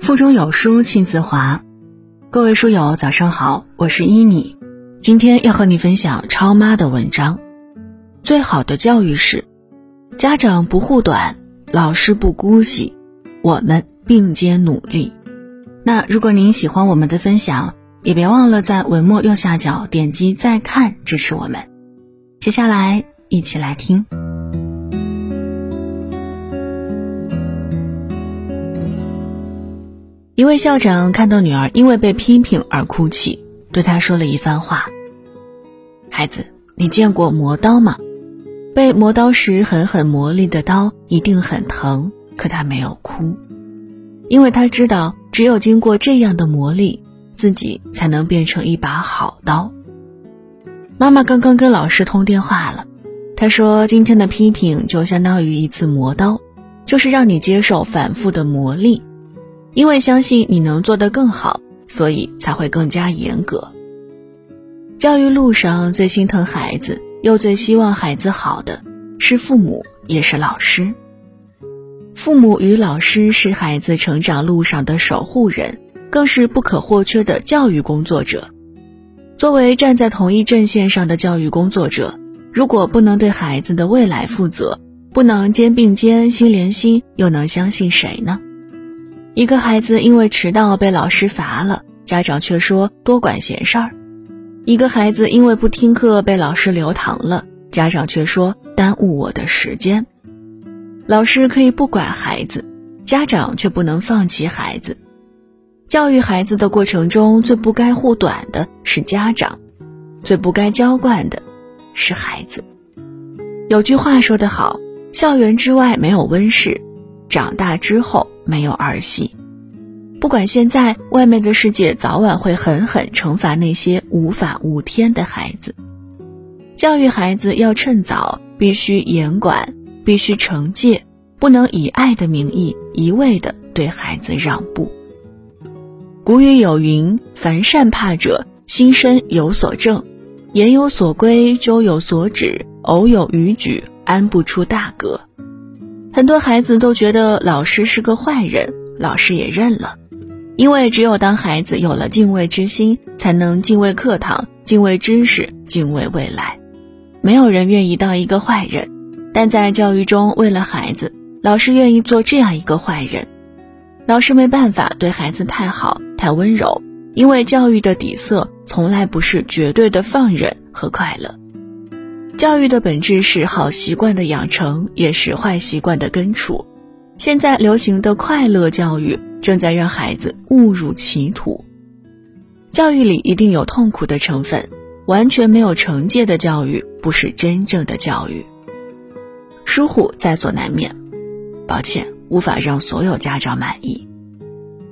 腹中有书气自华，各位书友早上好，我是伊米，今天要和你分享超妈的文章。最好的教育是，家长不护短，老师不姑息，我们并肩努力。那如果您喜欢我们的分享，也别忘了在文末右下角点击再看支持我们。接下来一起来听。一位校长看到女儿因为被批评而哭泣，对她说了一番话：“孩子，你见过磨刀吗？被磨刀时狠狠磨砺的刀一定很疼，可他没有哭，因为他知道，只有经过这样的磨砺，自己才能变成一把好刀。”妈妈刚刚跟老师通电话了，她说今天的批评就相当于一次磨刀，就是让你接受反复的磨砺。因为相信你能做得更好，所以才会更加严格。教育路上最心疼孩子，又最希望孩子好的，是父母，也是老师。父母与老师是孩子成长路上的守护人，更是不可或缺的教育工作者。作为站在同一阵线上的教育工作者，如果不能对孩子的未来负责，不能肩并肩、心连心，又能相信谁呢？一个孩子因为迟到被老师罚了，家长却说多管闲事儿；一个孩子因为不听课被老师留堂了，家长却说耽误我的时间。老师可以不管孩子，家长却不能放弃孩子。教育孩子的过程中，最不该护短的是家长，最不该娇惯的是孩子。有句话说得好：校园之外没有温室，长大之后。没有儿戏，不管现在外面的世界早晚会狠狠惩罚那些无法无天的孩子。教育孩子要趁早，必须严管，必须惩戒，不能以爱的名义一味的对孩子让步。古语有云：“凡善怕者，心身有所正，言有所归，周有所止，偶有逾矩，安不出大格。”很多孩子都觉得老师是个坏人，老师也认了，因为只有当孩子有了敬畏之心，才能敬畏课堂、敬畏知识、敬畏未来。没有人愿意当一个坏人，但在教育中，为了孩子，老师愿意做这样一个坏人。老师没办法对孩子太好、太温柔，因为教育的底色从来不是绝对的放任和快乐。教育的本质是好习惯的养成，也是坏习惯的根除。现在流行的快乐教育，正在让孩子误入歧途。教育里一定有痛苦的成分，完全没有惩戒的教育，不是真正的教育。疏忽在所难免，抱歉，无法让所有家长满意。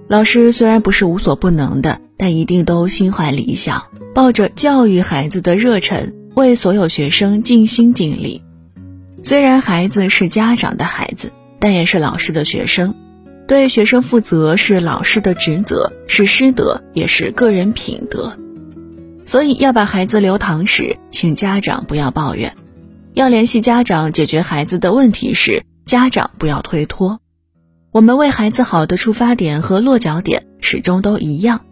老师虽然不是无所不能的，但一定都心怀理想，抱着教育孩子的热忱。为所有学生尽心尽力，虽然孩子是家长的孩子，但也是老师的学生。对学生负责是老师的职责，是师德，也是个人品德。所以要把孩子留堂时，请家长不要抱怨；要联系家长解决孩子的问题时，家长不要推脱。我们为孩子好的出发点和落脚点始终都一样。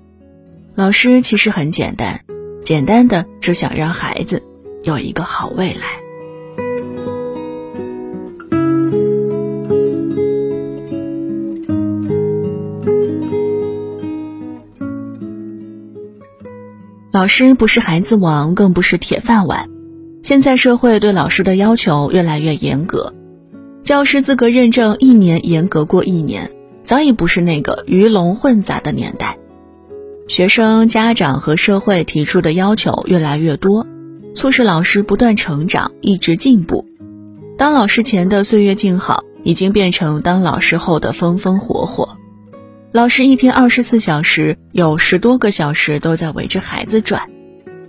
老师其实很简单，简单的只想让孩子。有一个好未来。老师不是孩子王，更不是铁饭碗。现在社会对老师的要求越来越严格，教师资格认证一年严格过一年，早已不是那个鱼龙混杂的年代。学生、家长和社会提出的要求越来越多。促使老师不断成长，一直进步。当老师前的岁月静好，已经变成当老师后的风风火火。老师一天二十四小时，有十多个小时都在围着孩子转。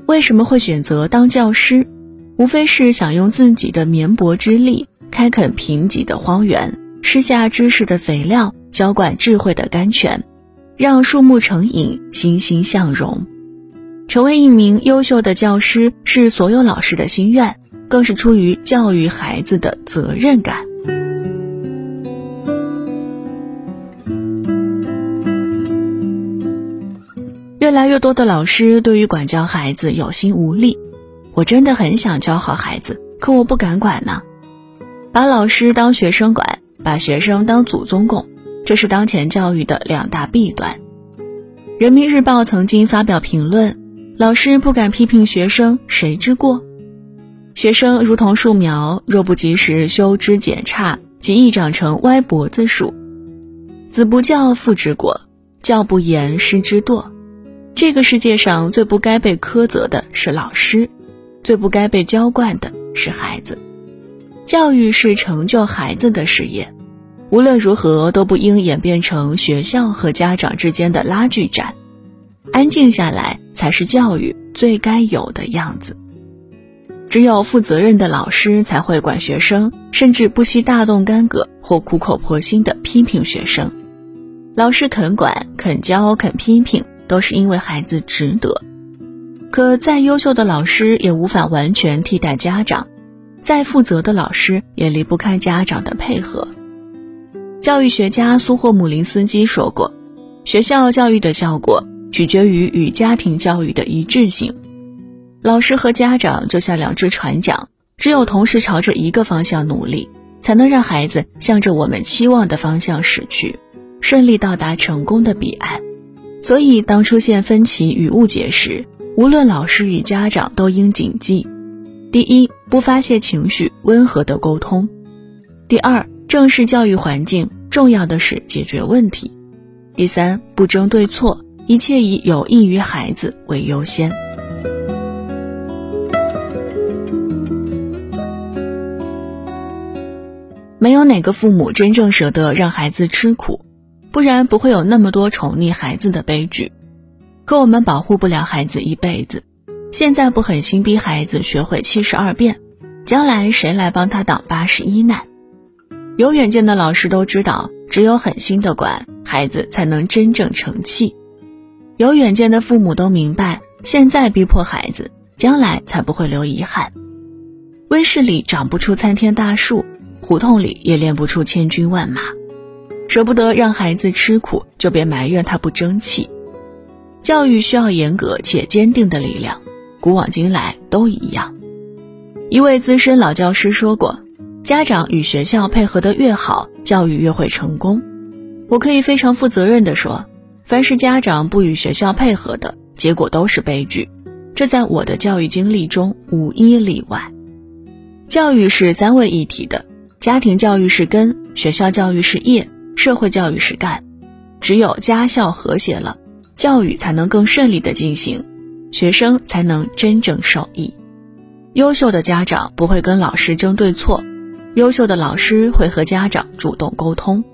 为什么会选择当教师？无非是想用自己的绵薄之力，开垦贫瘠的荒原，施下知识的肥料，浇灌智慧的甘泉，让树木成荫，欣欣向荣。成为一名优秀的教师是所有老师的心愿，更是出于教育孩子的责任感。越来越多的老师对于管教孩子有心无力。我真的很想教好孩子，可我不敢管呢。把老师当学生管，把学生当祖宗供，这是当前教育的两大弊端。人民日报曾经发表评论：老师不敢批评学生，谁之过？学生如同树苗，若不及时修枝剪杈，极易长成歪脖子树。子不教，父之过；教不严，师之惰。这个世界上最不该被苛责的是老师，最不该被娇惯的是孩子。教育是成就孩子的事业，无论如何都不应演变成学校和家长之间的拉锯战。安静下来才是教育最该有的样子。只有负责任的老师才会管学生，甚至不惜大动干戈或苦口婆心的批评学生。老师肯管、肯教、肯批评，都是因为孩子值得。可再优秀的老师也无法完全替代家长，再负责的老师也离不开家长的配合。教育学家苏霍姆林斯基说过：“学校教育的效果取决于与家庭教育的一致性。”老师和家长就像两只船桨，只有同时朝着一个方向努力，才能让孩子向着我们期望的方向驶去，顺利到达成功的彼岸。所以，当出现分歧与误解时，无论老师与家长都应谨记：第一，不发泄情绪，温和的沟通；第二，正视教育环境，重要的是解决问题；第三，不争对错，一切以有益于孩子为优先。没有哪个父母真正舍得让孩子吃苦，不然不会有那么多宠溺孩子的悲剧。可我们保护不了孩子一辈子，现在不狠心逼孩子学会七十二变，将来谁来帮他挡八十一难？有远见的老师都知道，只有狠心的管孩子，才能真正成器。有远见的父母都明白，现在逼迫孩子，将来才不会留遗憾。温室里长不出参天大树。胡同里也练不出千军万马，舍不得让孩子吃苦，就别埋怨他不争气。教育需要严格且坚定的力量，古往今来都一样。一位资深老教师说过：“家长与学校配合的越好，教育越会成功。”我可以非常负责任地说，凡是家长不与学校配合的，结果都是悲剧。这在我的教育经历中无一例外。教育是三位一体的。家庭教育是根，学校教育是叶，社会教育是干。只有家校和谐了，教育才能更顺利的进行，学生才能真正受益。优秀的家长不会跟老师争对错，优秀的老师会和家长主动沟通。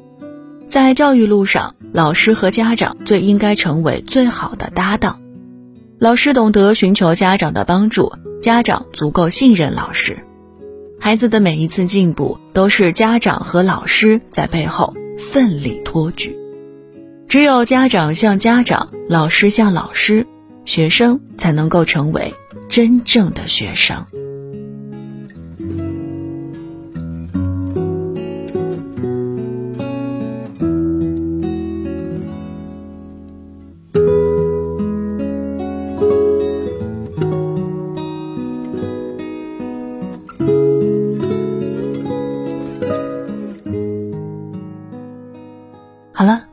在教育路上，老师和家长最应该成为最好的搭档。老师懂得寻求家长的帮助，家长足够信任老师。孩子的每一次进步，都是家长和老师在背后奋力托举。只有家长像家长，老师像老师，学生才能够成为真正的学生。